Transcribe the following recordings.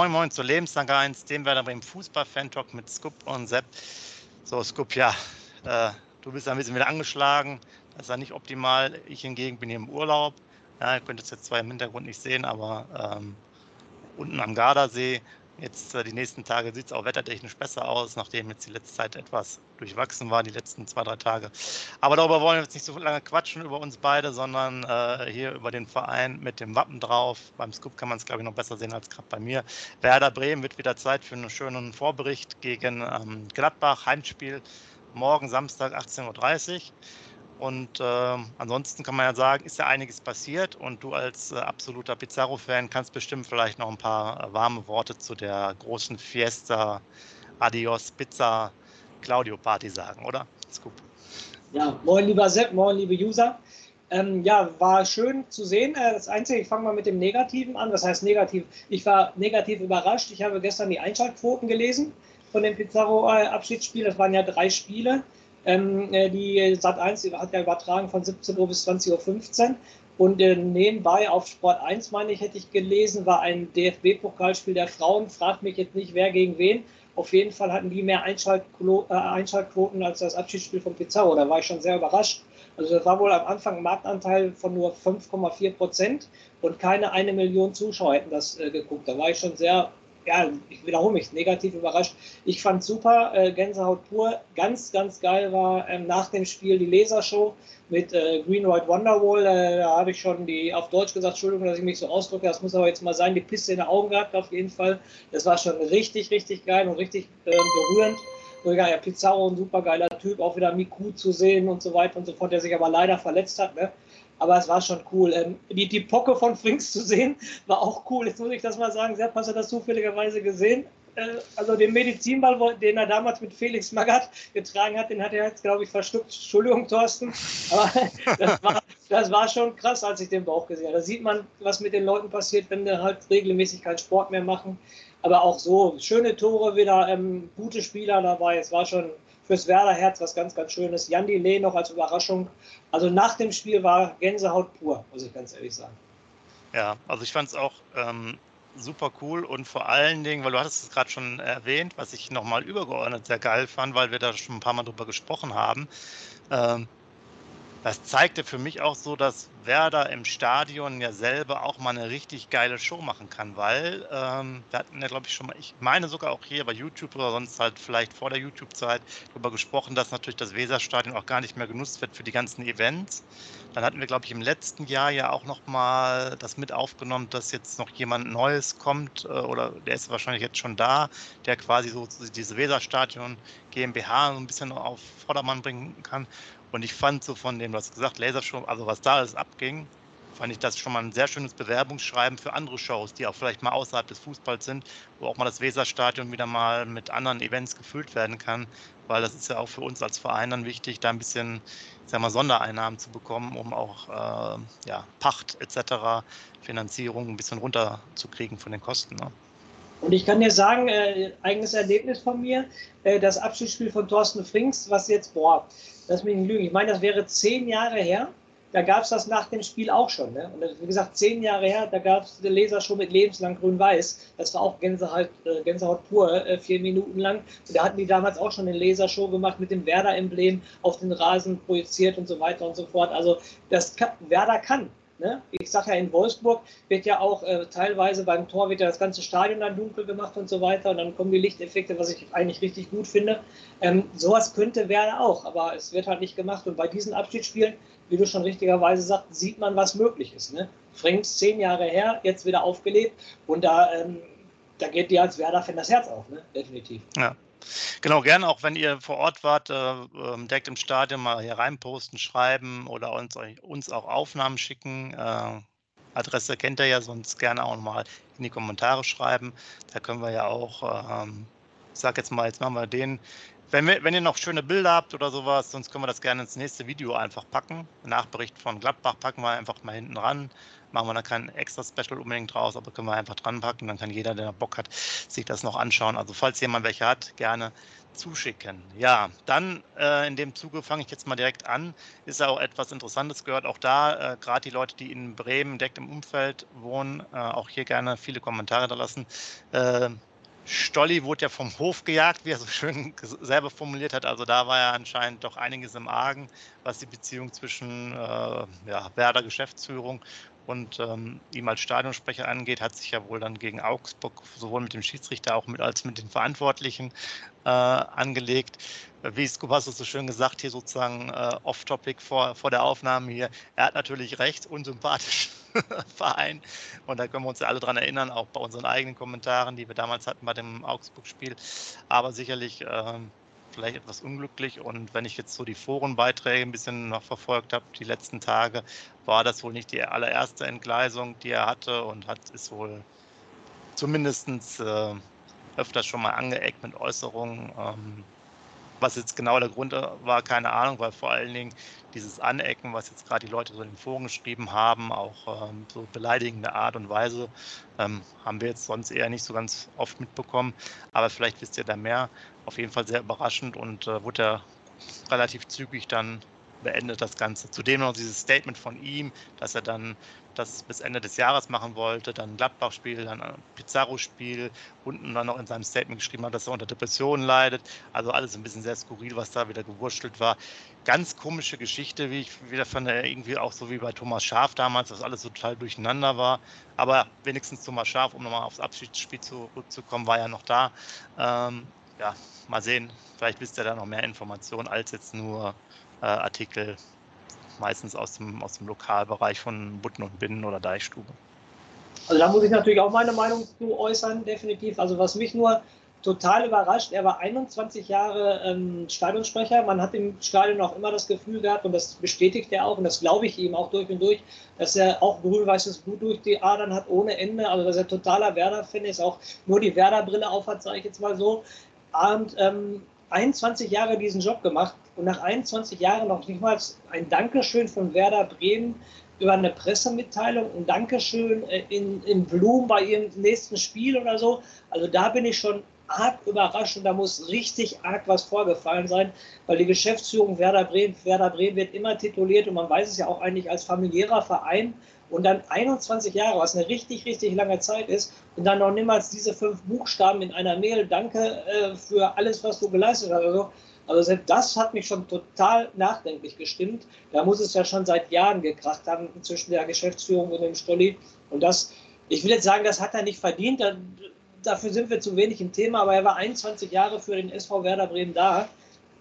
moin moin zu Lebenslang 1, dem Werder Bremen Fußball-Fan-Talk mit Scoop und Sepp. So, Scoop, ja, äh, du bist ein bisschen wieder angeschlagen. Das ist ja nicht optimal. Ich hingegen bin hier im Urlaub. Ja, ihr könnt es jetzt zwar im Hintergrund nicht sehen, aber ähm, unten am Gardasee Jetzt äh, die nächsten Tage sieht es auch wettertechnisch besser aus, nachdem jetzt die letzte Zeit etwas durchwachsen war, die letzten zwei, drei Tage. Aber darüber wollen wir jetzt nicht so lange quatschen über uns beide, sondern äh, hier über den Verein mit dem Wappen drauf. Beim Scoop kann man es, glaube ich, noch besser sehen als gerade bei mir. Werder Bremen wird wieder Zeit für einen schönen Vorbericht gegen ähm, Gladbach, Heimspiel morgen Samstag 18.30 Uhr. Und äh, ansonsten kann man ja sagen, ist ja einiges passiert und du als äh, absoluter Pizarro-Fan kannst bestimmt vielleicht noch ein paar äh, warme Worte zu der großen Fiesta Adios Pizza Claudio Party sagen, oder? Scoop. Ja, moin lieber Sepp, moin liebe User. Ähm, ja, war schön zu sehen. Äh, das Einzige, ich fange mal mit dem Negativen an. Was heißt negativ? Ich war negativ überrascht. Ich habe gestern die Einschaltquoten gelesen von dem Pizarro-Abschiedsspiel. Das waren ja drei Spiele. Ähm, äh, die Sat 1 hat ja übertragen von 17 Uhr bis 20.15 Uhr. Und äh, nebenbei auf Sport 1, meine ich, hätte ich gelesen, war ein DFB-Pokalspiel der Frauen. Fragt mich jetzt nicht, wer gegen wen. Auf jeden Fall hatten die mehr äh, Einschaltquoten als das Abschiedsspiel von Pizarro. Da war ich schon sehr überrascht. Also das war wohl am Anfang ein Marktanteil von nur 5,4 Prozent und keine eine Million Zuschauer hätten das äh, geguckt. Da war ich schon sehr ja, ich wiederhole mich, negativ überrascht. Ich fand super, äh, Gänsehaut pur. Ganz, ganz geil war ähm, nach dem Spiel die Lasershow mit äh, Green White Wonderwall. Äh, da habe ich schon die, auf Deutsch gesagt, Entschuldigung, dass ich mich so ausdrücke, das muss aber jetzt mal sein, die Piste in den Augen gehabt, auf jeden Fall. Das war schon richtig, richtig geil und richtig äh, berührend. Ja, Pizarro, ein super geiler Typ, auch wieder Miku zu sehen und so weiter und so fort, der sich aber leider verletzt hat. Ne? Aber es war schon cool. Ähm, die, die Pocke von Frings zu sehen, war auch cool. Jetzt muss ich das mal sagen, Sepp, hast du das zufälligerweise gesehen? Äh, also den Medizinball, den er damals mit Felix Magath getragen hat, den hat er jetzt, glaube ich, verstuckt. Entschuldigung, Thorsten. Aber das war, das war schon krass, als ich den Bauch gesehen habe. Da sieht man, was mit den Leuten passiert, wenn die halt regelmäßig keinen Sport mehr machen. Aber auch so, schöne Tore wieder, ähm, gute Spieler dabei. Es war schon fürs Werder-Herz was ganz, ganz Schönes. Jan Lee noch als Überraschung. Also nach dem Spiel war Gänsehaut pur, muss ich ganz ehrlich sagen. Ja, also ich fand es auch ähm, super cool und vor allen Dingen, weil du hattest es gerade schon erwähnt, was ich nochmal übergeordnet sehr geil fand, weil wir da schon ein paar Mal drüber gesprochen haben. Ähm, das zeigte für mich auch so, dass Werder im Stadion ja selber auch mal eine richtig geile Show machen kann, weil ähm, wir hatten ja, glaube ich, schon mal, ich meine sogar auch hier bei YouTube oder sonst halt vielleicht vor der YouTube-Zeit darüber gesprochen, dass natürlich das Weserstadion auch gar nicht mehr genutzt wird für die ganzen Events. Dann hatten wir, glaube ich, im letzten Jahr ja auch noch mal das mit aufgenommen, dass jetzt noch jemand Neues kommt äh, oder der ist wahrscheinlich jetzt schon da, der quasi so diese Weserstadion GmbH ein bisschen auf Vordermann bringen kann. Und ich fand so von dem, was gesagt, Lasershow, also was da alles abging, fand ich das schon mal ein sehr schönes Bewerbungsschreiben für andere Shows, die auch vielleicht mal außerhalb des Fußballs sind, wo auch mal das Weserstadion wieder mal mit anderen Events gefüllt werden kann, weil das ist ja auch für uns als Verein dann wichtig, da ein bisschen, ich sag mal, Sondereinnahmen zu bekommen, um auch äh, ja, Pacht etc., Finanzierung ein bisschen runterzukriegen von den Kosten. Ne? Und ich kann dir sagen, äh, eigenes Erlebnis von mir, äh, das Abschiedsspiel von Thorsten Frings, was jetzt, boah, lass mich nicht lügen, ich meine, das wäre zehn Jahre her. Da gab es das nach dem Spiel auch schon. Ne? Und wie gesagt, zehn Jahre her, da gab es eine Lasershow mit lebenslang grün-weiß. Das war auch Gänsehaut, äh, Gänsehaut pur, äh, vier Minuten lang. Und da hatten die damals auch schon eine Lasershow gemacht mit dem Werder-Emblem auf den Rasen projiziert und so weiter und so fort. Also das kann, Werder kann. Ne? Ich sage ja, in Wolfsburg wird ja auch äh, teilweise beim Tor wird ja das ganze Stadion dann dunkel gemacht und so weiter und dann kommen die Lichteffekte, was ich eigentlich richtig gut finde. Ähm, sowas könnte Werder auch, aber es wird halt nicht gemacht und bei diesen Abschiedsspielen, wie du schon richtigerweise sagst, sieht man, was möglich ist. Ne? Frings zehn Jahre her, jetzt wieder aufgelebt und da, ähm, da geht dir als Werder-Fan das Herz auf, ne? definitiv. Ja. Genau, gerne auch, wenn ihr vor Ort wart, äh, ähm, direkt im Stadion mal hier reinposten, schreiben oder uns, uns auch Aufnahmen schicken. Äh, Adresse kennt ihr ja, sonst gerne auch mal in die Kommentare schreiben. Da können wir ja auch, ähm, ich sag jetzt mal, jetzt machen wir den. Wenn, wir, wenn ihr noch schöne Bilder habt oder sowas, sonst können wir das gerne ins nächste Video einfach packen. Nachbericht von Gladbach packen wir einfach mal hinten ran. Machen wir da kein extra Special unbedingt draus, aber können wir einfach dran packen. Dann kann jeder, der Bock hat, sich das noch anschauen. Also falls jemand welche hat, gerne zuschicken. Ja, dann äh, in dem Zuge fange ich jetzt mal direkt an. Ist ja auch etwas Interessantes gehört. Auch da, äh, gerade die Leute, die in Bremen direkt im Umfeld wohnen, äh, auch hier gerne viele Kommentare da lassen. Äh, Stolli wurde ja vom Hof gejagt, wie er so schön selber formuliert hat. Also da war ja anscheinend doch einiges im Argen, was die Beziehung zwischen äh, ja, Werder Geschäftsführung und ähm, ihm als Stadionsprecher angeht, hat sich ja wohl dann gegen Augsburg sowohl mit dem Schiedsrichter auch mit, als mit den Verantwortlichen äh, angelegt. Wie Scoop hast du so schön gesagt, hier sozusagen äh, off-topic vor, vor der Aufnahme hier. Er hat natürlich recht, unsympathisch Verein. Und da können wir uns ja alle dran erinnern, auch bei unseren eigenen Kommentaren, die wir damals hatten bei dem Augsburg-Spiel. Aber sicherlich ähm, vielleicht etwas unglücklich. Und wenn ich jetzt so die Forenbeiträge ein bisschen noch verfolgt habe, die letzten Tage, war das wohl nicht die allererste Entgleisung, die er hatte und hat ist wohl zumindest äh, öfters schon mal angeeckt mit Äußerungen. Ähm, was jetzt genau der Grund war, keine Ahnung, weil vor allen Dingen dieses Anecken, was jetzt gerade die Leute so in den Foren geschrieben haben, auch ähm, so beleidigende Art und Weise, ähm, haben wir jetzt sonst eher nicht so ganz oft mitbekommen. Aber vielleicht wisst ihr da mehr. Auf jeden Fall sehr überraschend und äh, wurde er relativ zügig dann beendet das Ganze. Zudem noch dieses Statement von ihm, dass er dann das bis Ende des Jahres machen wollte, dann Gladbach-Spiel, dann Pizarro-Spiel, unten dann noch in seinem Statement geschrieben hat, dass er unter Depressionen leidet. Also alles ein bisschen sehr skurril, was da wieder gewurschtelt war. Ganz komische Geschichte, wie ich wieder fand, irgendwie auch so wie bei Thomas Schaf damals, dass alles so total durcheinander war. Aber wenigstens Thomas Schaf, um nochmal aufs Abschiedsspiel zurückzukommen, war ja noch da. Ähm, ja, mal sehen, vielleicht wisst ihr da noch mehr Informationen als jetzt nur äh, Artikel, meistens aus dem, aus dem Lokalbereich von Butten und Binnen oder Deichstube. Also da muss ich natürlich auch meine Meinung zu äußern, definitiv. Also was mich nur total überrascht, er war 21 Jahre ähm, Stadionsprecher. Man hat im Stadion auch immer das Gefühl gehabt, und das bestätigt er auch, und das glaube ich ihm auch durch und durch, dass er auch grün-weißes Blut durch die Adern hat ohne Ende. Also dass er totaler Werder-Fan ist, auch nur die Werder-Brille aufhat, sage ich jetzt mal so. Und ähm, 21 Jahre diesen Job gemacht und nach 21 Jahren noch nicht mal ein Dankeschön von Werder Bremen über eine Pressemitteilung, ein Dankeschön äh, in, in Blum bei ihrem nächsten Spiel oder so. Also da bin ich schon arg überrascht und da muss richtig arg was vorgefallen sein, weil die Geschäftsführung Werder Bremen, Werder Bremen wird immer tituliert und man weiß es ja auch eigentlich als familiärer Verein und dann 21 Jahre, was eine richtig, richtig lange Zeit ist, und dann noch niemals diese fünf Buchstaben in einer Mail, danke äh, für alles, was du geleistet hast. Also, also das hat mich schon total nachdenklich gestimmt. Da muss es ja schon seit Jahren gekracht haben zwischen der Geschäftsführung und dem Stolli. Und das, ich will jetzt sagen, das hat er nicht verdient. Da, dafür sind wir zu wenig im Thema, aber er war 21 Jahre für den SV Werder Bremen da.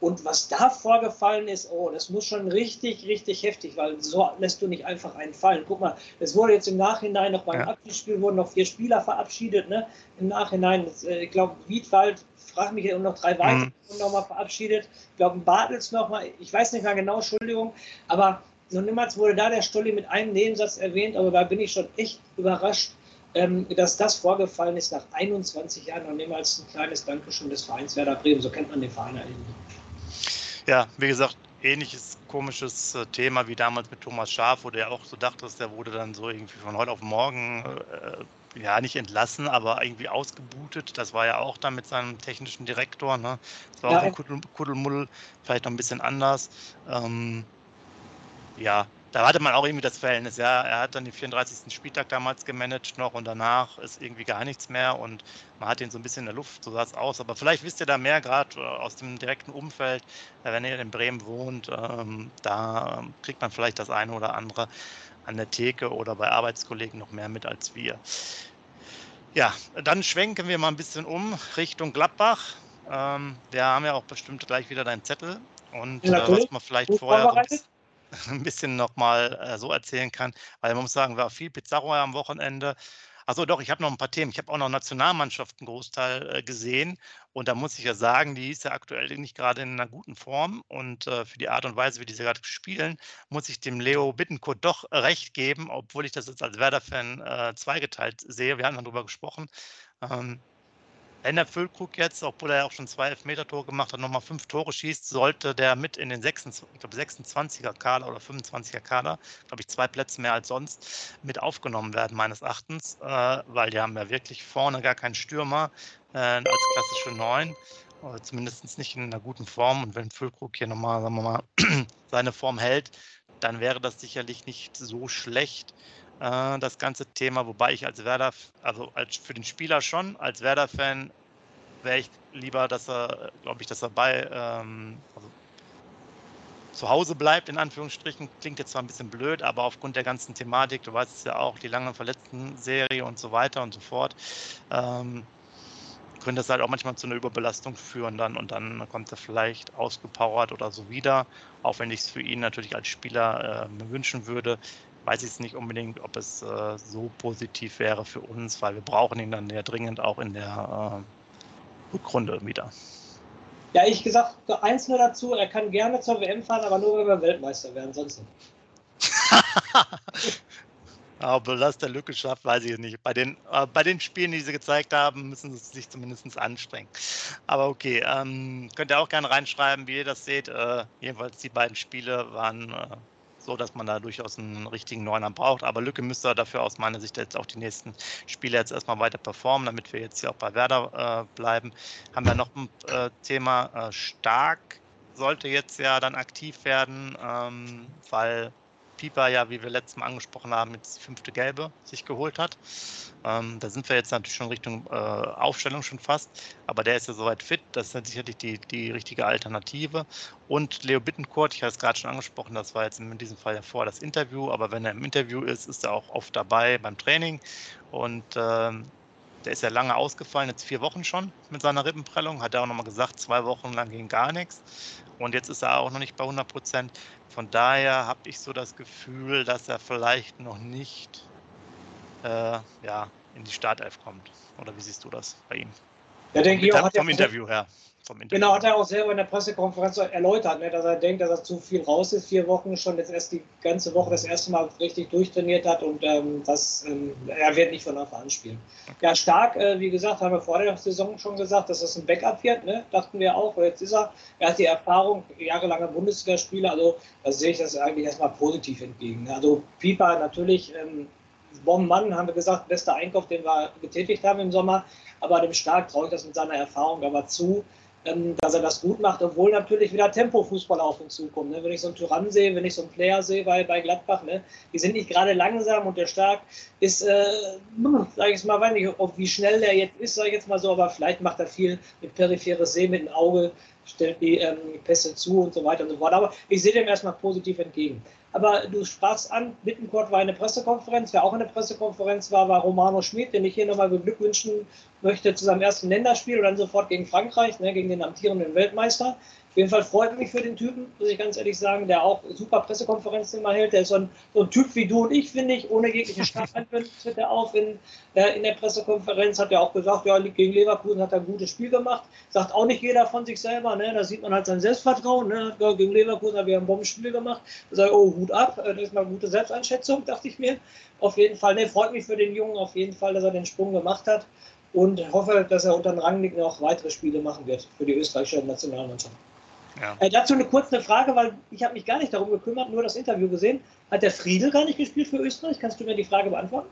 Und was da vorgefallen ist, oh, das muss schon richtig, richtig heftig, weil so lässt du nicht einfach einen fallen. Guck mal, es wurde jetzt im Nachhinein noch beim ja. Abschiedsspiel wurden noch vier Spieler verabschiedet, ne? Im Nachhinein, äh, ich glaube, Wiedwald, frag mich und noch drei weitere mhm. nochmal verabschiedet. Ich glaube, Bartels nochmal, ich weiß nicht mehr genau, Entschuldigung, aber noch niemals wurde da der Stolli mit einem Nebensatz erwähnt, aber da bin ich schon echt überrascht, ähm, dass das vorgefallen ist nach 21 Jahren noch niemals ein kleines Dankeschön des Vereins Werder Bremen. So kennt man den Verein eigentlich. Ja, wie gesagt, ähnliches komisches äh, Thema wie damals mit Thomas Schaf, wo der auch so dachte, dass der wurde dann so irgendwie von heute auf morgen äh, ja nicht entlassen, aber irgendwie ausgebutet. Das war ja auch dann mit seinem technischen Direktor. Ne? Das war ja, auch ein Kuddel, Kuddelmuddel, vielleicht noch ein bisschen anders. Ähm, ja, da hatte man auch irgendwie das Verhältnis, ja, er hat dann den 34. Spieltag damals gemanagt noch und danach ist irgendwie gar nichts mehr und man hat ihn so ein bisschen in der Luft, so sah es aus. Aber vielleicht wisst ihr da mehr, gerade äh, aus dem direkten Umfeld, äh, wenn ihr in Bremen wohnt, ähm, da kriegt man vielleicht das eine oder andere an der Theke oder bei Arbeitskollegen noch mehr mit als wir. Ja, dann schwenken wir mal ein bisschen um Richtung Gladbach. Ähm, wir haben ja auch bestimmt gleich wieder deinen Zettel und äh, was man vielleicht vorher ein bisschen nochmal äh, so erzählen kann, weil man muss sagen, war viel Pizarro am Wochenende. Also doch, ich habe noch ein paar Themen. Ich habe auch noch Nationalmannschaften Großteil äh, gesehen und da muss ich ja sagen, die ist ja aktuell nicht gerade in einer guten Form und äh, für die Art und Weise, wie die sie gerade spielen, muss ich dem Leo Bittenkurt doch recht geben, obwohl ich das jetzt als Werder-Fan äh, zweigeteilt sehe. Wir haben darüber gesprochen. Ähm, wenn der Füllkrug jetzt, obwohl er auch schon zwei Elfmeter-Tore gemacht hat, nochmal fünf Tore schießt, sollte der mit in den 26, ich glaube 26er Kader oder 25er Kader, glaube ich, zwei Plätze mehr als sonst, mit aufgenommen werden, meines Erachtens, äh, weil die haben ja wirklich vorne gar keinen Stürmer äh, als klassische Neun, oder zumindest nicht in einer guten Form. Und wenn Füllkrug hier nochmal, sagen wir mal, seine Form hält, dann wäre das sicherlich nicht so schlecht äh, das ganze Thema, wobei ich als Werder, also als für den Spieler schon, als Werder-Fan wäre ich lieber, dass er, glaube ich, dass er bei ähm, also zu Hause bleibt, in Anführungsstrichen. Klingt jetzt zwar ein bisschen blöd, aber aufgrund der ganzen Thematik, du weißt es ja auch, die lange Verletzten-Serie und so weiter und so fort, ähm, könnte das halt auch manchmal zu einer Überbelastung führen dann und dann kommt er vielleicht ausgepowert oder so wieder, auch wenn ich es für ihn natürlich als Spieler äh, wünschen würde weiß ich es nicht unbedingt, ob es äh, so positiv wäre für uns, weil wir brauchen ihn dann ja dringend auch in der äh, Rückrunde wieder. Ja, ich gesagt, eins nur dazu, er kann gerne zur WM fahren, aber nur wenn wir Weltmeister werden, sonst nicht. Aber das der Lücke schafft, weiß ich nicht. Bei den, äh, bei den Spielen, die sie gezeigt haben, müssen sie sich zumindest anstrengen. Aber okay, ähm, könnt ihr auch gerne reinschreiben, wie ihr das seht. Äh, jedenfalls die beiden Spiele waren äh, so, dass man da durchaus einen richtigen Neuner braucht. Aber Lücke müsste dafür aus meiner Sicht jetzt auch die nächsten Spiele jetzt erstmal weiter performen, damit wir jetzt hier auch bei Werder äh, bleiben. Haben wir noch ein äh, Thema äh, stark sollte jetzt ja dann aktiv werden, ähm, weil Pieper ja, wie wir letztes Mal angesprochen haben, jetzt die fünfte Gelbe sich geholt hat. Ähm, da sind wir jetzt natürlich schon Richtung äh, Aufstellung schon fast, aber der ist ja soweit fit, das ist sicherlich die, die richtige Alternative. Und Leo Bittencourt, ich habe es gerade schon angesprochen, das war jetzt in diesem Fall ja vor das Interview, aber wenn er im Interview ist, ist er auch oft dabei beim Training und ähm, der ist ja lange ausgefallen, jetzt vier Wochen schon mit seiner Rippenprellung. Hat er auch nochmal gesagt, zwei Wochen lang ging gar nichts. Und jetzt ist er auch noch nicht bei 100 Prozent. Von daher habe ich so das Gefühl, dass er vielleicht noch nicht äh, ja, in die Startelf kommt. Oder wie siehst du das bei ihm? Ja, denke ich auch. Vom Interview her vom Interview. Genau, hat er auch selber in der Pressekonferenz erläutert, ne, dass er denkt, dass er zu viel raus ist, vier Wochen schon jetzt erst die ganze Woche das erste Mal richtig durchtrainiert hat und ähm, das, ähm, er wird nicht von Anfang an spielen. Ja, stark, äh, wie gesagt, haben wir vor der Saison schon gesagt, dass das ein Backup wird, ne? dachten wir auch, jetzt ist er, er hat die Erfahrung, jahrelanger Bundesligaspieler, also da sehe ich das eigentlich erstmal positiv entgegen. Ne. Also Pieper natürlich, ähm, Bombenmann, haben wir gesagt, bester Einkauf, den wir getätigt haben im Sommer. Aber dem Stark traue ich das mit seiner Erfahrung aber zu, dass er das gut macht, obwohl natürlich wieder Tempo-Fußball auf uns zukommt. Ne? Wenn ich so einen Tyrann sehe, wenn ich so einen Player sehe bei, bei Gladbach, ne? die sind nicht gerade langsam und der Stark ist, äh, sage ich mal, weiß nicht, ob, wie schnell der jetzt ist, sage ich jetzt mal so, aber vielleicht macht er viel mit peripheres Sehen, mit dem Auge, stellt die ähm, Pässe zu und so weiter und so fort. Aber ich sehe dem erstmal positiv entgegen. Aber du sprachst an, Bittencourt war eine Pressekonferenz. Wer auch in der Pressekonferenz war, war Romano Schmid, den ich hier nochmal beglückwünschen möchte zu seinem ersten Länderspiel und dann sofort gegen Frankreich, ne, gegen den amtierenden Weltmeister. Auf jeden Fall freut mich für den Typen, muss ich ganz ehrlich sagen, der auch super Pressekonferenzen immer hält. Der ist so ein, so ein Typ wie du und ich, finde ich, ohne jegliche Startanwendung tritt er auf in, äh, in der Pressekonferenz. Hat er auch gesagt, ja, gegen Leverkusen hat er ein gutes Spiel gemacht. Sagt auch nicht jeder von sich selber, ne? da sieht man halt sein Selbstvertrauen. Ne? Ja, gegen Leverkusen hat er ein Bombenspiel gemacht. Da sage ich, oh, Hut ab, äh, das ist mal eine gute Selbsteinschätzung, dachte ich mir. Auf jeden Fall, ne, freut mich für den Jungen auf jeden Fall, dass er den Sprung gemacht hat und hoffe, dass er unter den Rangnick noch weitere Spiele machen wird für die österreichische Nationalmannschaft. Ja. Äh, dazu eine kurze Frage, weil ich habe mich gar nicht darum gekümmert, nur das Interview gesehen. Hat der Friedel gar nicht gespielt für Österreich? Kannst du mir die Frage beantworten?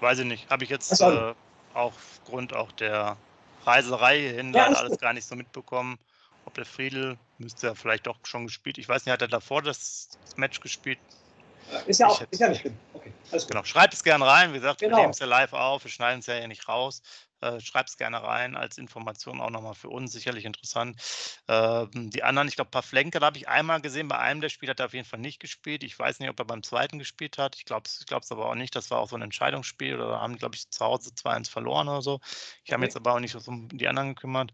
Weiß ich nicht. Habe ich jetzt äh, aufgrund auch der Reiserei hin ja, alles gar nicht so mitbekommen. Ob der Friedel müsste ja vielleicht doch schon gespielt. Ich weiß nicht, hat er davor das Match gespielt? Ist ja, auch, ist ja nicht schlimm. Okay, genau. Schreibt es gerne rein. Wie gesagt, genau. wir nehmen es ja live auf. Wir schneiden es ja nicht raus. Äh, Schreibt es gerne rein als Information auch nochmal für uns. Sicherlich interessant. Ähm, die anderen, ich glaube, Pavlenka, da habe ich einmal gesehen. Bei einem der Spiele hat er auf jeden Fall nicht gespielt. Ich weiß nicht, ob er beim zweiten gespielt hat. Ich glaube es ich aber auch nicht. Das war auch so ein Entscheidungsspiel. Oder haben, glaube ich, zu Hause 2-1 verloren oder so. Ich okay. habe mich jetzt aber auch nicht um die anderen gekümmert.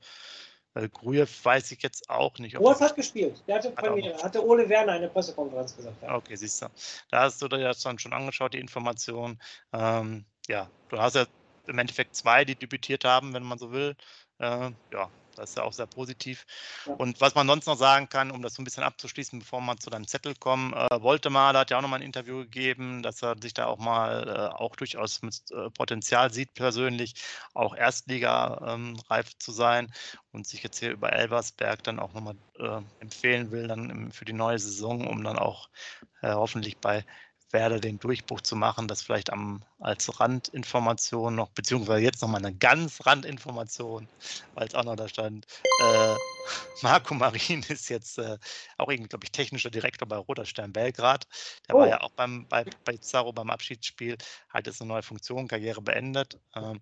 Äh, Grujew weiß ich jetzt auch nicht. Grujew hat gespielt. Der hatte, hat hatte Ole Werner eine Pressekonferenz gesagt. Ja. Okay, siehst du. Da hast du dir das dann schon angeschaut, die Information. Ähm, ja, du hast ja im Endeffekt zwei, die debütiert haben, wenn man so will. Äh, ja, Das ist ja auch sehr positiv. Ja. Und was man sonst noch sagen kann, um das so ein bisschen abzuschließen, bevor wir zu deinem Zettel kommen, äh, Woltemar hat ja auch nochmal ein Interview gegeben, dass er sich da auch mal äh, auch durchaus mit äh, Potenzial sieht, persönlich auch Erstliga ähm, reif zu sein und sich jetzt hier über Elversberg dann auch nochmal äh, empfehlen will, dann im, für die neue Saison, um dann auch äh, hoffentlich bei werde, den Durchbruch zu machen, das vielleicht am, als Randinformation noch, beziehungsweise jetzt nochmal eine ganz Randinformation, weil es auch noch da stand. Äh, Marco Marin ist jetzt äh, auch irgendwie, glaube ich, technischer Direktor bei Roter Stern Belgrad. Der oh. war ja auch beim, bei, bei Zaro beim Abschiedsspiel, hat jetzt eine neue Funktion, Karriere beendet. Ähm,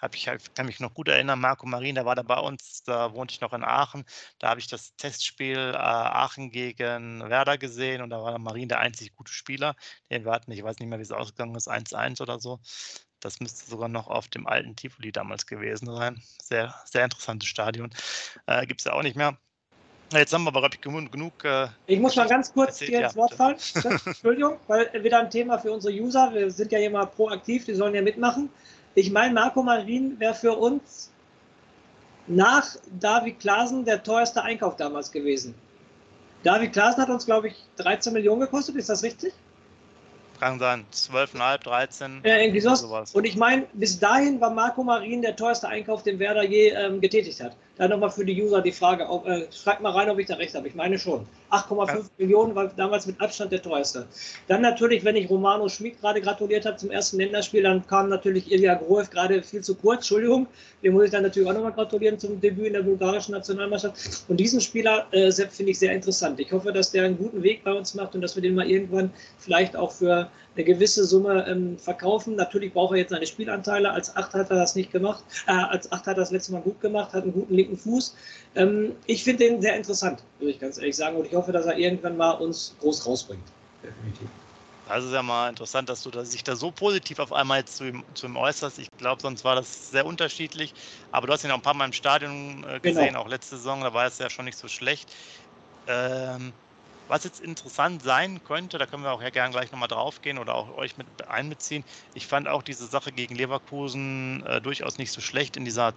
hab ich halt, kann mich noch gut erinnern, Marco Marin, der war da bei uns, da wohnte ich noch in Aachen. Da habe ich das Testspiel äh, Aachen gegen Werder gesehen und da war Marin der einzig gute Spieler, den wir hatten. Ich weiß nicht mehr, wie es ausgegangen ist, 1-1 oder so. Das müsste sogar noch auf dem alten Tivoli damals gewesen sein. Sehr, sehr interessantes Stadion. Äh, Gibt es ja auch nicht mehr. Jetzt haben wir aber genug. genug äh, ich muss mal ganz kurz hier ins Wort fallen. Entschuldigung, weil wieder ein Thema für unsere User. Wir sind ja hier mal proaktiv, die sollen ja mitmachen. Ich meine, Marco Marin wäre für uns nach David Klaasen der teuerste Einkauf damals gewesen. David Klaasen hat uns, glaube ich, 13 Millionen gekostet, ist das richtig? kann sein, 12,5, 13. Ja, irgendwie sowas. Und ich meine, bis dahin war Marco Marin der teuerste Einkauf, den Werder je ähm, getätigt hat. Da nochmal für die User die Frage, ob, äh, schreibt mal rein, ob ich da recht habe. Ich meine schon. 8,5 ja. Millionen war damals mit Abstand der teuerste. Dann natürlich, wenn ich Romano Schmid gerade gratuliert habe zum ersten Länderspiel, dann kam natürlich Ilya Groev gerade viel zu kurz, Entschuldigung. Dem muss ich dann natürlich auch nochmal gratulieren zum Debüt in der bulgarischen Nationalmannschaft. Und diesen Spieler, äh, Sepp, finde ich sehr interessant. Ich hoffe, dass der einen guten Weg bei uns macht und dass wir den mal irgendwann vielleicht auch für eine gewisse Summe ähm, verkaufen. Natürlich braucht er jetzt seine Spielanteile. Als Acht hat er das nicht gemacht. Äh, als Acht hat er das letzte Mal gut gemacht, hat einen guten linken Fuß. Ähm, ich finde den sehr interessant, würde ich ganz ehrlich sagen. Und ich hoffe, dass er irgendwann mal uns groß rausbringt. Definitiv. Das ist ja mal interessant, dass du dich da so positiv auf einmal zu ihm, zu ihm äußerst. Ich glaube, sonst war das sehr unterschiedlich. Aber du hast ihn auch ein paar Mal im Stadion äh, gesehen, genau. auch letzte Saison, da war es ja schon nicht so schlecht. Ähm, was jetzt interessant sein könnte, da können wir auch ja gerne gleich nochmal drauf gehen oder auch euch mit einbeziehen. Ich fand auch diese Sache gegen Leverkusen äh, durchaus nicht so schlecht in dieser,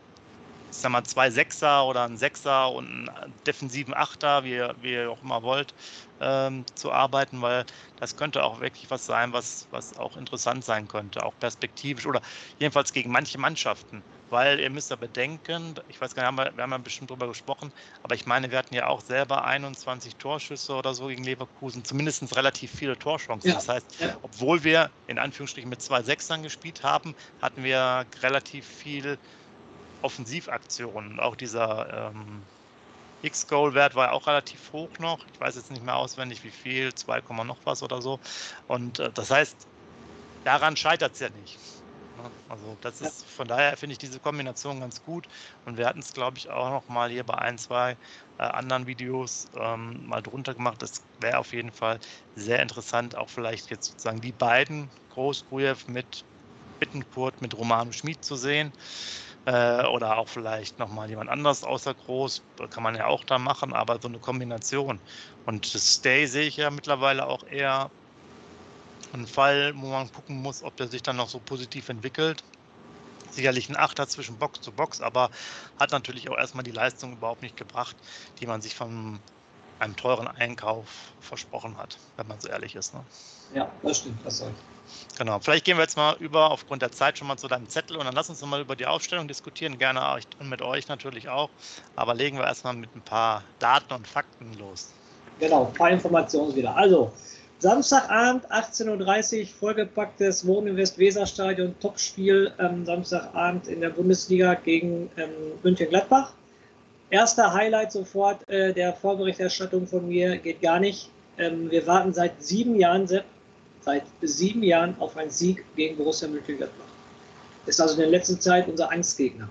ich sag mal, zwei Sechser oder ein Sechser und einen defensiven Achter, wie, wie ihr auch immer wollt, ähm, zu arbeiten, weil das könnte auch wirklich was sein, was, was auch interessant sein könnte, auch perspektivisch oder jedenfalls gegen manche Mannschaften weil ihr müsst ja bedenken, ich weiß gar nicht, wir, wir haben ja bestimmt drüber gesprochen, aber ich meine, wir hatten ja auch selber 21 Torschüsse oder so gegen Leverkusen, zumindest relativ viele Torchancen. Ja. Das heißt, obwohl wir in Anführungsstrichen mit zwei Sechsern gespielt haben, hatten wir relativ viel Offensivaktionen. Auch dieser ähm, X-Goal-Wert war auch relativ hoch noch. Ich weiß jetzt nicht mehr auswendig, wie viel, 2, noch was oder so. Und äh, das heißt, daran scheitert es ja nicht. Also das ist von daher finde ich diese Kombination ganz gut. Und wir hatten es, glaube ich, auch noch mal hier bei ein, zwei äh, anderen Videos ähm, mal drunter gemacht. Das wäre auf jeden Fall sehr interessant, auch vielleicht jetzt sozusagen die beiden, Groß Grujew mit Bittenkurt, mit Romano Schmid zu sehen. Äh, oder auch vielleicht nochmal jemand anders außer Groß, kann man ja auch da machen, aber so eine Kombination. Und das Stay sehe ich ja mittlerweile auch eher ein Fall, wo man gucken muss, ob der sich dann noch so positiv entwickelt. Sicherlich ein Achter zwischen Box zu Box, aber hat natürlich auch erstmal die Leistung überhaupt nicht gebracht, die man sich von einem teuren Einkauf versprochen hat, wenn man so ehrlich ist. Ne? Ja, das stimmt, das soll. Genau, vielleicht gehen wir jetzt mal über, aufgrund der Zeit schon mal zu deinem Zettel und dann lass uns mal über die Aufstellung diskutieren, gerne und mit euch natürlich auch. Aber legen wir erstmal mit ein paar Daten und Fakten los. Genau, ein paar Informationen wieder. Also, Samstagabend, 18.30 Uhr, vollgepacktes Wohninvest-Weser-Stadion, Topspiel ähm, Samstagabend in der Bundesliga gegen ähm, München-Gladbach. Erster Highlight sofort äh, der Vorberichterstattung von mir, geht gar nicht. Ähm, wir warten seit sieben Jahren, seit sieben Jahren auf einen Sieg gegen Borussia München-Gladbach. Ist also in der letzten Zeit unser Angstgegner.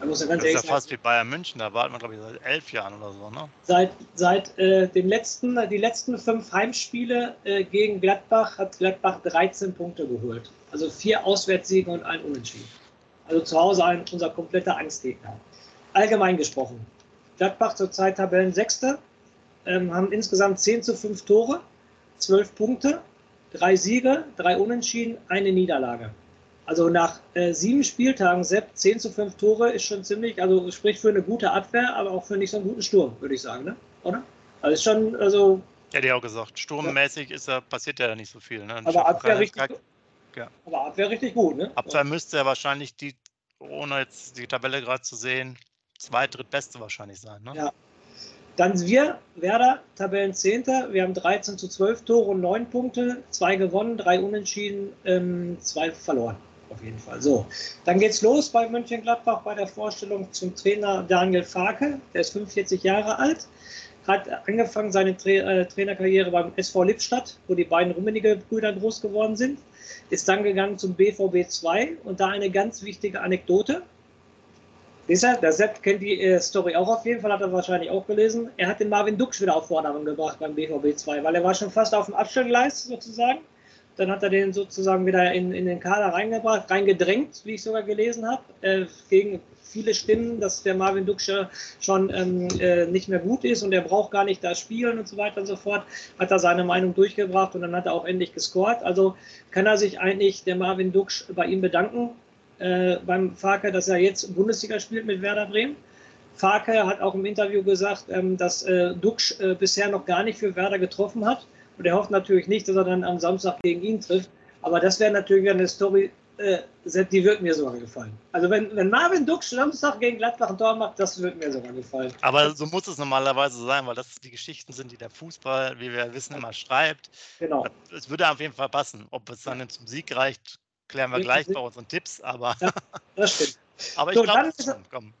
Da muss ganz das ist ja fast wie Bayern München, da warten wir, glaube ich, seit elf Jahren oder so, ne? Seit, seit äh, den letzten, die letzten fünf Heimspiele äh, gegen Gladbach hat Gladbach 13 Punkte geholt. Also vier Auswärtssiege und ein Unentschieden. Also zu Hause ein, unser kompletter Angstgegner. Allgemein gesprochen. Gladbach zurzeit Tabellensechste, ähm, haben insgesamt 10 zu 5 Tore, 12 Punkte, drei Siege, drei Unentschieden, eine Niederlage. Also nach äh, sieben Spieltagen, Sepp, 10 zu 5 Tore ist schon ziemlich, also spricht für eine gute Abwehr, aber auch für nicht so einen guten Sturm, würde ich sagen, ne? oder? Also ist schon, also. Ja, die auch gesagt, sturmmäßig ist er, passiert ja nicht so viel. Ne? Aber Abwehr, richtig, ja. aber Abwehr richtig gut, ne? Abwehr müsste ja wahrscheinlich die, ohne jetzt die Tabelle gerade zu sehen, zweit, drittbeste wahrscheinlich sein, ne? Ja. Dann wir, Werder, Tabellenzehnter. Wir haben 13 zu 12 Tore und 9 Punkte, zwei gewonnen, drei unentschieden, ähm, zwei verloren auf jeden Fall. So, dann geht's los bei Mönchengladbach bei der Vorstellung zum Trainer Daniel Farke. Der ist 45 Jahre alt, hat angefangen seine Tra äh, Trainerkarriere beim SV Lippstadt, wo die beiden Rummenige Brüder groß geworden sind. Ist dann gegangen zum BVB 2 und da eine ganz wichtige Anekdote. Siehst du, der Sepp kennt die äh, Story auch auf jeden Fall, hat er wahrscheinlich auch gelesen. Er hat den Marvin Duksch wieder auf Vordermann gebracht beim BVB 2, weil er war schon fast auf dem Abstellgleis sozusagen dann hat er den sozusagen wieder in, in den Kader reingebracht, reingedrängt, wie ich sogar gelesen habe, äh, gegen viele Stimmen, dass der Marvin Duxcher schon ähm, äh, nicht mehr gut ist und er braucht gar nicht da spielen und so weiter und so fort, hat er seine Meinung durchgebracht und dann hat er auch endlich gescored. Also kann er sich eigentlich, der Marvin Duksch, bei ihm bedanken, äh, beim Farke, dass er jetzt Bundesliga spielt mit Werder Bremen. Farke hat auch im Interview gesagt, ähm, dass äh, Duksch äh, bisher noch gar nicht für Werder getroffen hat und er hofft natürlich nicht, dass er dann am Samstag gegen ihn trifft. Aber das wäre natürlich eine Story, äh, die wird mir sogar gefallen. Also wenn, wenn Marvin Duck Samstag gegen Gladbach ein Tor macht, das wird mir sogar gefallen. Aber so muss es normalerweise sein, weil das die Geschichten sind, die der Fußball, wie wir wissen, immer schreibt. Genau. Es würde auf jeden Fall passen. Ob es dann zum Sieg reicht, klären wir gleich bei unseren Tipps. Aber ja, das stimmt. Aber ich so, glaube, dann,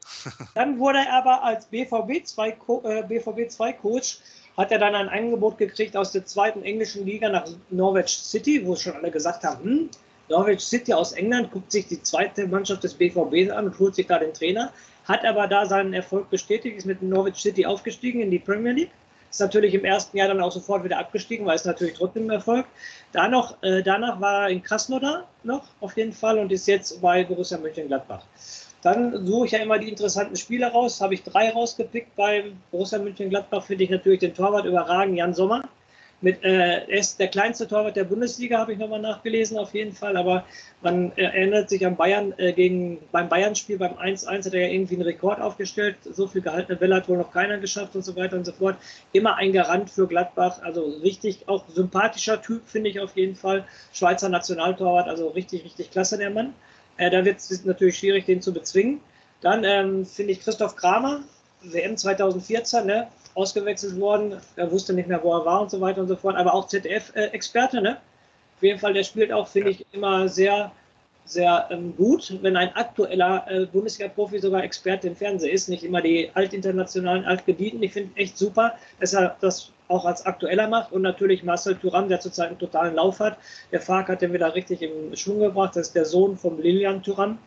dann wurde er aber als BVB 2 äh, BVB 2 Coach hat er dann ein Angebot gekriegt aus der zweiten englischen Liga nach Norwich City, wo schon alle gesagt haben, hm, Norwich City aus England guckt sich die zweite Mannschaft des BVB an und holt sich da den Trainer, hat aber da seinen Erfolg bestätigt, ist mit Norwich City aufgestiegen in die Premier League. Ist natürlich im ersten Jahr dann auch sofort wieder abgestiegen, weil es natürlich trotzdem Erfolg. Da äh, danach war er in Krasnodar noch auf jeden Fall und ist jetzt bei Borussia Mönchengladbach. Dann suche ich ja immer die interessanten Spieler raus. Habe ich drei rausgepickt bei Borussia Mönchengladbach. Finde ich natürlich den Torwart überragend, Jan Sommer. Mit, äh, er ist der kleinste Torwart der Bundesliga, habe ich nochmal nachgelesen, auf jeden Fall. Aber man erinnert sich an Bayern äh, gegen beim Bayern-Spiel beim 1-1 hat er ja irgendwie einen Rekord aufgestellt. So viel gehaltene Bälle hat wohl noch keiner geschafft und so weiter und so fort. Immer ein Garant für Gladbach. Also richtig, auch sympathischer Typ, finde ich auf jeden Fall. Schweizer Nationaltorwart, also richtig, richtig klasse, der Mann. Äh, da wird es natürlich schwierig, den zu bezwingen. Dann ähm, finde ich Christoph Kramer, WM 2014, ne, ausgewechselt worden. Er wusste nicht mehr, wo er war und so weiter und so fort. Aber auch ZDF-Experte, ne? Auf jeden Fall, der spielt auch, finde ja. ich, immer sehr, sehr ähm, gut, wenn ein aktueller äh, Bundesliga-Profi sogar Experte im Fernsehen ist, nicht immer die altinternationalen, altgebieten. Ich finde echt super, dass er das auch als aktueller macht und natürlich Marcel Thuram, der zurzeit einen totalen Lauf hat. Der Fark hat den wieder richtig im Schwung gebracht. Das ist der Sohn von Lilian Thuram,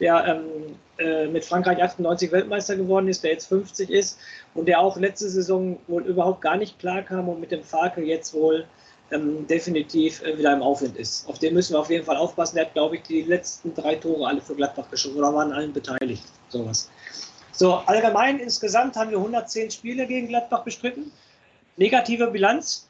der ähm, äh, mit Frankreich 98 Weltmeister geworden ist, der jetzt 50 ist und der auch letzte Saison wohl überhaupt gar nicht klar kam und mit dem Farke jetzt wohl ähm, definitiv äh, wieder im Aufwind ist. Auf den müssen wir auf jeden Fall aufpassen. Der hat, glaube ich, die letzten drei Tore alle für Gladbach geschossen oder waren allen beteiligt. Sowas. So, allgemein insgesamt haben wir 110 Spiele gegen Gladbach bestritten. Negative Bilanz,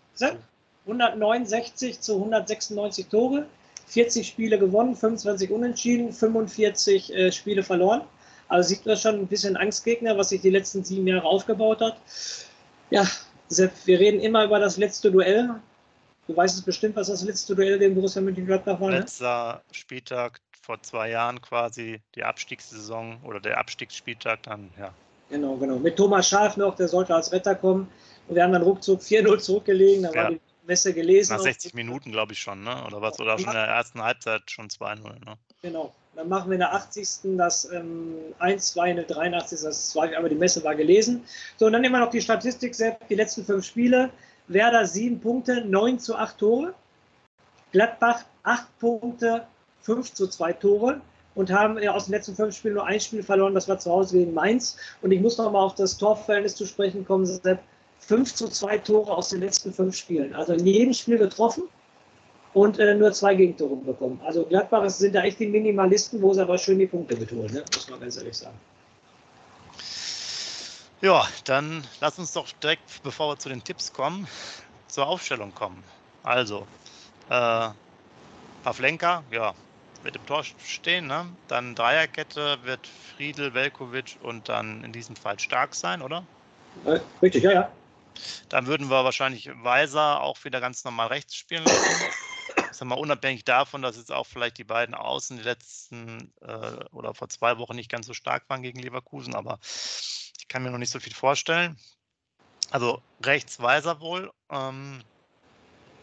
169 zu 196 Tore, 40 Spiele gewonnen, 25 unentschieden, 45 äh, Spiele verloren. Also sieht man schon ein bisschen Angstgegner, was sich die letzten sieben Jahre aufgebaut hat. Ja, Sepp, wir reden immer über das letzte Duell. Du weißt es bestimmt, was das letzte Duell gegen Borussia Mönchengladbach war. Ne? Letzter Spieltag vor zwei Jahren quasi, die Abstiegssaison oder der Abstiegsspieltag dann, ja. Genau, genau. Mit Thomas Schaf noch, der sollte als Retter kommen. Und wir haben dann ruckzuck 4-0 zurückgelegen. Da ja. war die Messe gelesen. Nach 60 Minuten, glaube ich schon, ne? oder was? Oder schon in der ersten Halbzeit schon 2-0. Ne? Genau. Dann machen wir in der 80. das ähm, 1-2, in der 83. das 2, aber die Messe war gelesen. So, und dann immer noch die Statistik, selbst die letzten fünf Spiele. Werder 7 Punkte, 9 zu 8 Tore. Gladbach 8 Punkte, 5 zu 2 Tore und haben aus den letzten fünf Spielen nur ein Spiel verloren, das war zu Hause gegen Mainz. Und ich muss noch mal auf das Torverhältnis zu sprechen kommen, Sepp. 5 zu 2 Tore aus den letzten fünf Spielen. Also in jedem Spiel getroffen und äh, nur zwei Gegentore bekommen. Also Gladbach sind da echt die Minimalisten, wo sie aber schön die Punkte betonen, ne? muss man ganz ehrlich sagen. Ja, dann lass uns doch direkt, bevor wir zu den Tipps kommen, zur Aufstellung kommen. Also, äh, Pavlenka, ja, wird im Tor stehen. Ne? Dann Dreierkette wird Friedel, Velkovic und dann in diesem Fall Stark sein, oder? Äh, richtig, ja, ja. Dann würden wir wahrscheinlich Weiser auch wieder ganz normal rechts spielen lassen. Sag mal, unabhängig davon, dass jetzt auch vielleicht die beiden Außen die letzten äh, oder vor zwei Wochen nicht ganz so stark waren gegen Leverkusen, aber ich kann mir noch nicht so viel vorstellen. Also rechts Weiser wohl. Ähm,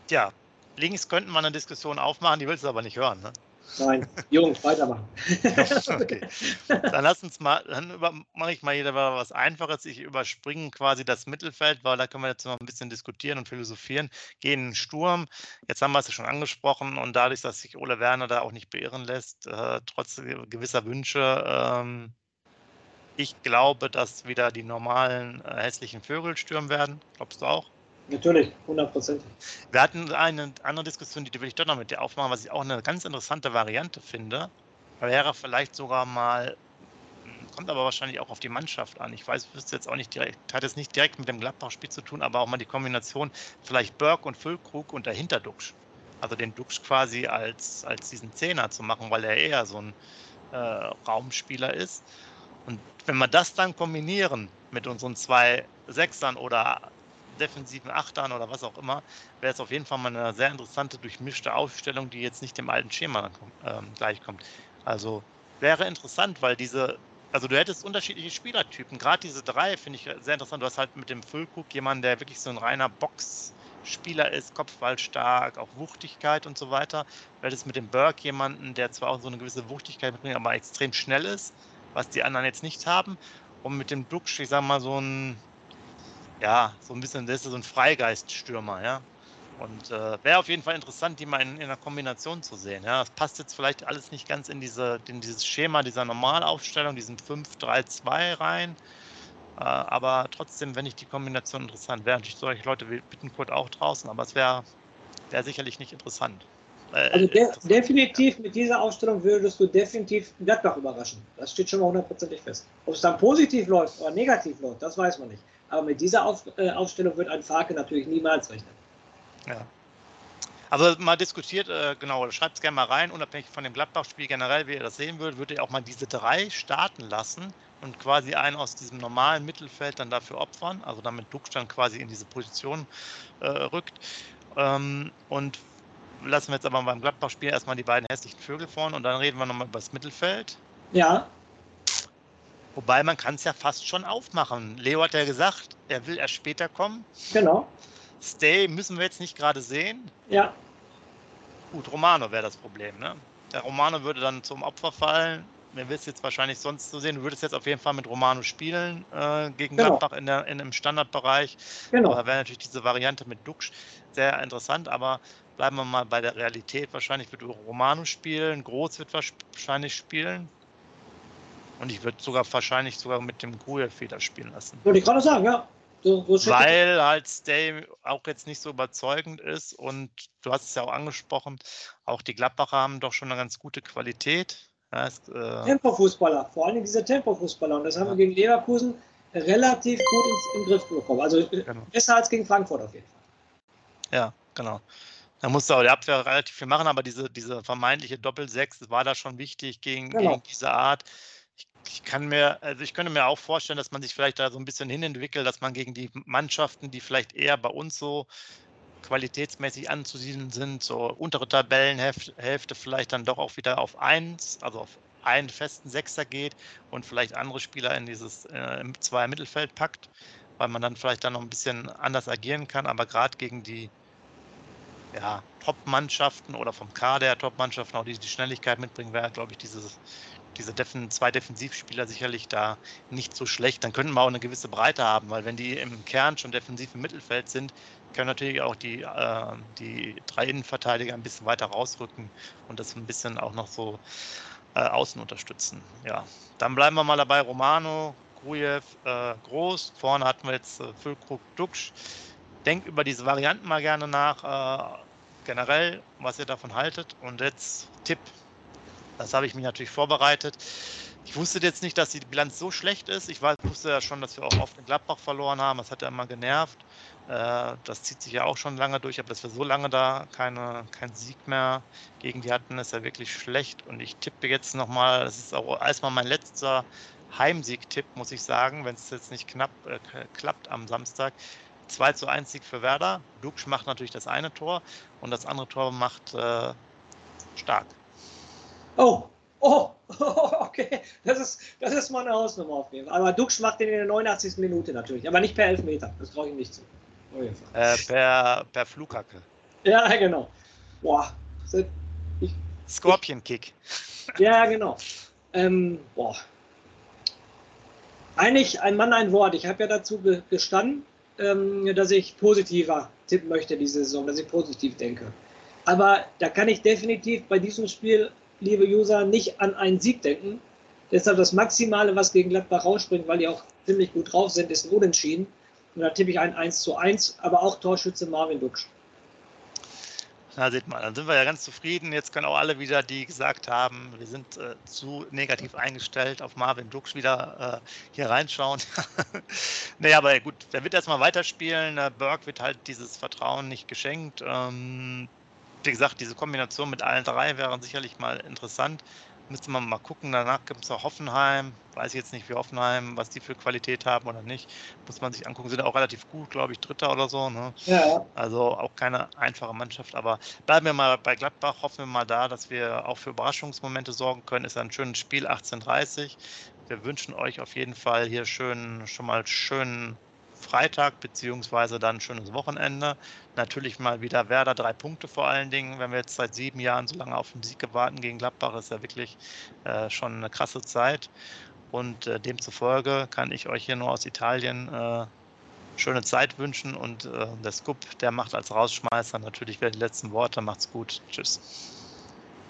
ja, links könnten wir eine Diskussion aufmachen, die willst du aber nicht hören, ne? Nein, Jungs, weitermachen. okay. Dann lass uns mal, dann mache ich mal jeder was Einfaches. Ich überspringe quasi das Mittelfeld, weil da können wir jetzt noch ein bisschen diskutieren und philosophieren. Gehen in den Sturm. Jetzt haben wir es ja schon angesprochen und dadurch, dass sich Ole Werner da auch nicht beirren lässt, äh, trotz gewisser Wünsche, ähm, ich glaube, dass wieder die normalen äh, hässlichen Vögel stürmen werden. Glaubst du auch? Natürlich, hundertprozentig. Wir hatten eine andere Diskussion, die will ich doch noch mit dir aufmachen, was ich auch eine ganz interessante Variante finde. Wäre vielleicht sogar mal, kommt aber wahrscheinlich auch auf die Mannschaft an. Ich weiß, wüsste jetzt auch nicht direkt, hat jetzt nicht direkt mit dem Gladbach-Spiel zu tun, aber auch mal die Kombination vielleicht Burke und Füllkrug und dahinter Duxch. Also den Duxch quasi als, als diesen Zehner zu machen, weil er eher so ein äh, Raumspieler ist. Und wenn wir das dann kombinieren mit unseren zwei Sechsern oder defensiven Achtern oder was auch immer, wäre es auf jeden Fall mal eine sehr interessante, durchmischte Aufstellung, die jetzt nicht dem alten Schema ähm, gleichkommt. Also wäre interessant, weil diese, also du hättest unterschiedliche Spielertypen. Gerade diese drei finde ich sehr interessant. Du hast halt mit dem Füllkrug jemanden, der wirklich so ein reiner Box-Spieler ist, Kopfball stark, auch Wuchtigkeit und so weiter. Du hättest mit dem Burke jemanden, der zwar auch so eine gewisse Wuchtigkeit mitbringt, aber extrem schnell ist, was die anderen jetzt nicht haben. Und mit dem Duxch, ich sag mal, so ein ja, so ein bisschen, das ist so ein Freigeiststürmer, ja. Und äh, wäre auf jeden Fall interessant, die mal in, in einer Kombination zu sehen. Ja, das passt jetzt vielleicht alles nicht ganz in, diese, in dieses Schema dieser Normalaufstellung, diesen 5-3-2 rein. Äh, aber trotzdem, wenn ich die Kombination interessant wäre, natürlich solche Leute wie Bittenkurt auch draußen, aber es wäre wär sicherlich nicht interessant. Äh, also de interessant. definitiv mit dieser Aufstellung würdest du definitiv Gladbach überraschen. Das steht schon mal hundertprozentig fest. Ob es dann positiv läuft oder negativ läuft, das weiß man nicht. Aber mit dieser Auf, äh, Aufstellung wird ein Farke natürlich niemals rechnen. Ja. Also mal diskutiert, äh, genau, schreibt es gerne mal rein, unabhängig von dem Gladbach-Spiel generell, wie ihr das sehen würdet, würdet ihr auch mal diese drei starten lassen und quasi einen aus diesem normalen Mittelfeld dann dafür opfern, also damit Duck dann quasi in diese Position äh, rückt. Ähm, und lassen wir jetzt aber beim Gladbach-Spiel erstmal die beiden hässlichen Vögel vorne und dann reden wir nochmal über das Mittelfeld. Ja. Wobei man kann es ja fast schon aufmachen. Leo hat ja gesagt, er will erst später kommen. Genau. Stay müssen wir jetzt nicht gerade sehen. Ja. Gut, Romano wäre das Problem. Ne? Der Romano würde dann zum Opfer fallen. Wer will es jetzt wahrscheinlich sonst so sehen? Du würdest jetzt auf jeden Fall mit Romano spielen äh, gegen genau. Gladbach in, der, in einem Standardbereich. Genau. Da wäre natürlich diese Variante mit Duxch sehr interessant, aber bleiben wir mal bei der Realität. Wahrscheinlich wird Romano spielen, Groß wird wahrscheinlich spielen. Und ich würde sogar wahrscheinlich sogar mit dem Grujew-Feder spielen lassen. Würde ich gerade sagen, ja. So, so Weil halt Stay auch jetzt nicht so überzeugend ist und du hast es ja auch angesprochen, auch die Gladbacher haben doch schon eine ganz gute Qualität. Ja, es, äh Tempofußballer, vor allem diese Tempofußballer. Und das haben ja. wir gegen Leverkusen relativ gut ins, im Griff bekommen. Also äh, genau. besser als gegen Frankfurt auf jeden Fall. Ja, genau. Da musste auch die Abwehr relativ viel machen, aber diese, diese vermeintliche Doppel-Sechs war da schon wichtig gegen, genau. gegen diese Art ich kann mir, also ich könnte mir auch vorstellen, dass man sich vielleicht da so ein bisschen hinentwickelt, dass man gegen die Mannschaften, die vielleicht eher bei uns so qualitätsmäßig anzusiedeln sind, so untere Tabellenhälfte vielleicht dann doch auch wieder auf eins, also auf einen festen Sechser geht und vielleicht andere Spieler in dieses äh, zwei Mittelfeld packt, weil man dann vielleicht dann noch ein bisschen anders agieren kann, aber gerade gegen die ja, Top-Mannschaften oder vom Kader der Top-Mannschaften auch die, die Schnelligkeit mitbringen, wäre, glaube ich, dieses diese Defen zwei Defensivspieler sicherlich da nicht so schlecht. Dann könnten wir auch eine gewisse Breite haben, weil wenn die im Kern schon defensiv im Mittelfeld sind, können natürlich auch die, äh, die drei Innenverteidiger ein bisschen weiter rausrücken und das ein bisschen auch noch so äh, außen unterstützen. Ja, dann bleiben wir mal dabei. Romano, Grujew, äh, Groß. Vorne hatten wir jetzt äh, Füllkrug, Duxch. Denkt über diese Varianten mal gerne nach. Äh, generell, was ihr davon haltet. Und jetzt Tipp das habe ich mich natürlich vorbereitet. ich wusste jetzt nicht, dass die Bilanz so schlecht ist. Ich wusste ja schon, dass wir auch oft in Gladbach verloren haben. Das hat ja immer genervt. Äh, das zieht sich ja auch schon lange durch, aber dass wir so lange da keine, keinen Sieg mehr gegen die hatten, ist ja wirklich schlecht. Und ich tippe jetzt nochmal, das ist auch erstmal mein letzter Heimsieg-Tipp, muss ich sagen, wenn es jetzt nicht knapp äh, klappt am Samstag. 2 zu 1 Sieg für Werder. Duksch macht natürlich das eine Tor und das andere Tor macht äh, stark. Oh, oh, okay. Das ist, das ist mal eine Hausnummer auf jeden Fall. Aber Duksch macht den in der 89. Minute natürlich, aber nicht per Elfmeter. Das traue ich ihm nicht zu. Äh, per, per Flughacke. Ja, genau. Boah. Scorpion-Kick. Ja, genau. Ähm, boah. Eigentlich ein Mann, ein Wort. Ich habe ja dazu gestanden, ähm, dass ich positiver tippen möchte diese Saison, dass ich positiv denke. Aber da kann ich definitiv bei diesem Spiel, liebe User, nicht an einen Sieg denken. Deshalb das Maximale, was gegen Gladbach rausspringt, weil die auch ziemlich gut drauf sind, ist ein Unentschieden. Und da tippe ich ein 1 zu 1, aber auch Torschütze Marvin Duksch. Na, seht mal, dann sind wir ja ganz zufrieden. Jetzt können auch alle wieder, die gesagt haben, wir sind äh, zu negativ eingestellt, auf Marvin Duksch wieder äh, hier reinschauen. naja, aber gut, der wird erstmal weiterspielen. Äh, Burke wird halt dieses Vertrauen nicht geschenkt. Ähm, wie gesagt, diese Kombination mit allen drei wäre sicherlich mal interessant. Müsste man mal gucken. Danach gibt es auch Hoffenheim. Weiß ich jetzt nicht, wie Hoffenheim, was die für Qualität haben oder nicht. Muss man sich angucken. Sind auch relativ gut, glaube ich, Dritter oder so. Ne? Ja. Also auch keine einfache Mannschaft. Aber bleiben wir mal bei Gladbach. Hoffen wir mal da, dass wir auch für Überraschungsmomente sorgen können. Ist ein schönes Spiel, 18:30. Wir wünschen euch auf jeden Fall hier schön, schon mal schönen Freitag beziehungsweise dann schönes Wochenende. Natürlich mal wieder Werder, drei Punkte vor allen Dingen. Wenn wir jetzt seit sieben Jahren so lange auf den Sieg warten gegen Gladbach, ist ja wirklich äh, schon eine krasse Zeit. Und äh, demzufolge kann ich euch hier nur aus Italien äh, schöne Zeit wünschen. Und äh, der Scoop, der macht als Rausschmeißer natürlich wieder die letzten Worte. Macht's gut. Tschüss.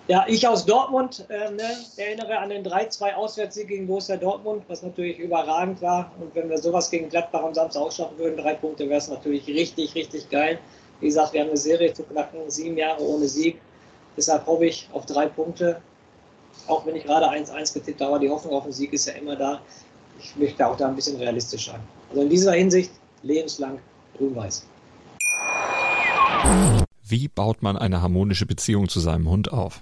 Ja, ich aus Dortmund äh, ne, erinnere an den 3-2 Auswärtssieg gegen Borussia Dortmund, was natürlich überragend war. Und wenn wir sowas gegen Gladbach am Samstag auch schaffen würden, drei Punkte, wäre es natürlich richtig, richtig geil. Wie gesagt, wir haben eine Serie zu knacken, sieben Jahre ohne Sieg. Deshalb hoffe ich auf drei Punkte. Auch wenn ich gerade 1-1 getippt habe, die Hoffnung auf den Sieg ist ja immer da. Ich möchte auch da ein bisschen realistisch sein. Also in dieser Hinsicht lebenslang grün-weiß. Wie baut man eine harmonische Beziehung zu seinem Hund auf?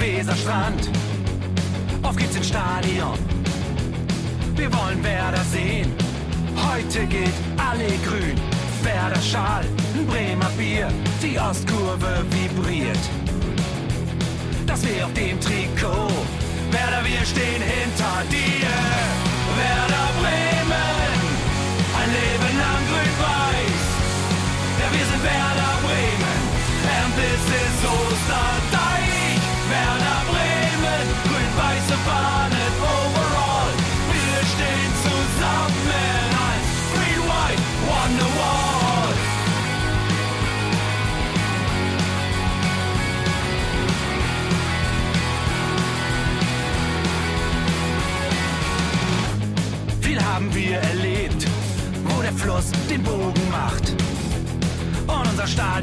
Weserstrand. Auf geht's ins Stadion. Wir wollen Werder sehen. Heute geht alle grün. Werder Schal, ein Bremer Bier. Die Ostkurve vibriert. Das wir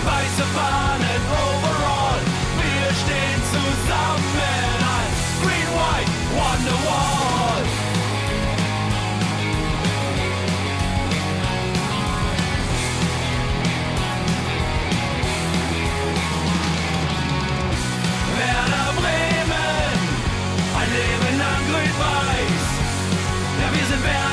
Grün-weiße Fahnen overall. Wir stehen zusammen als Green-White Wonderwall. Werder Bremen, ein Leben lang grün-weiß. Ja, wir sind Werder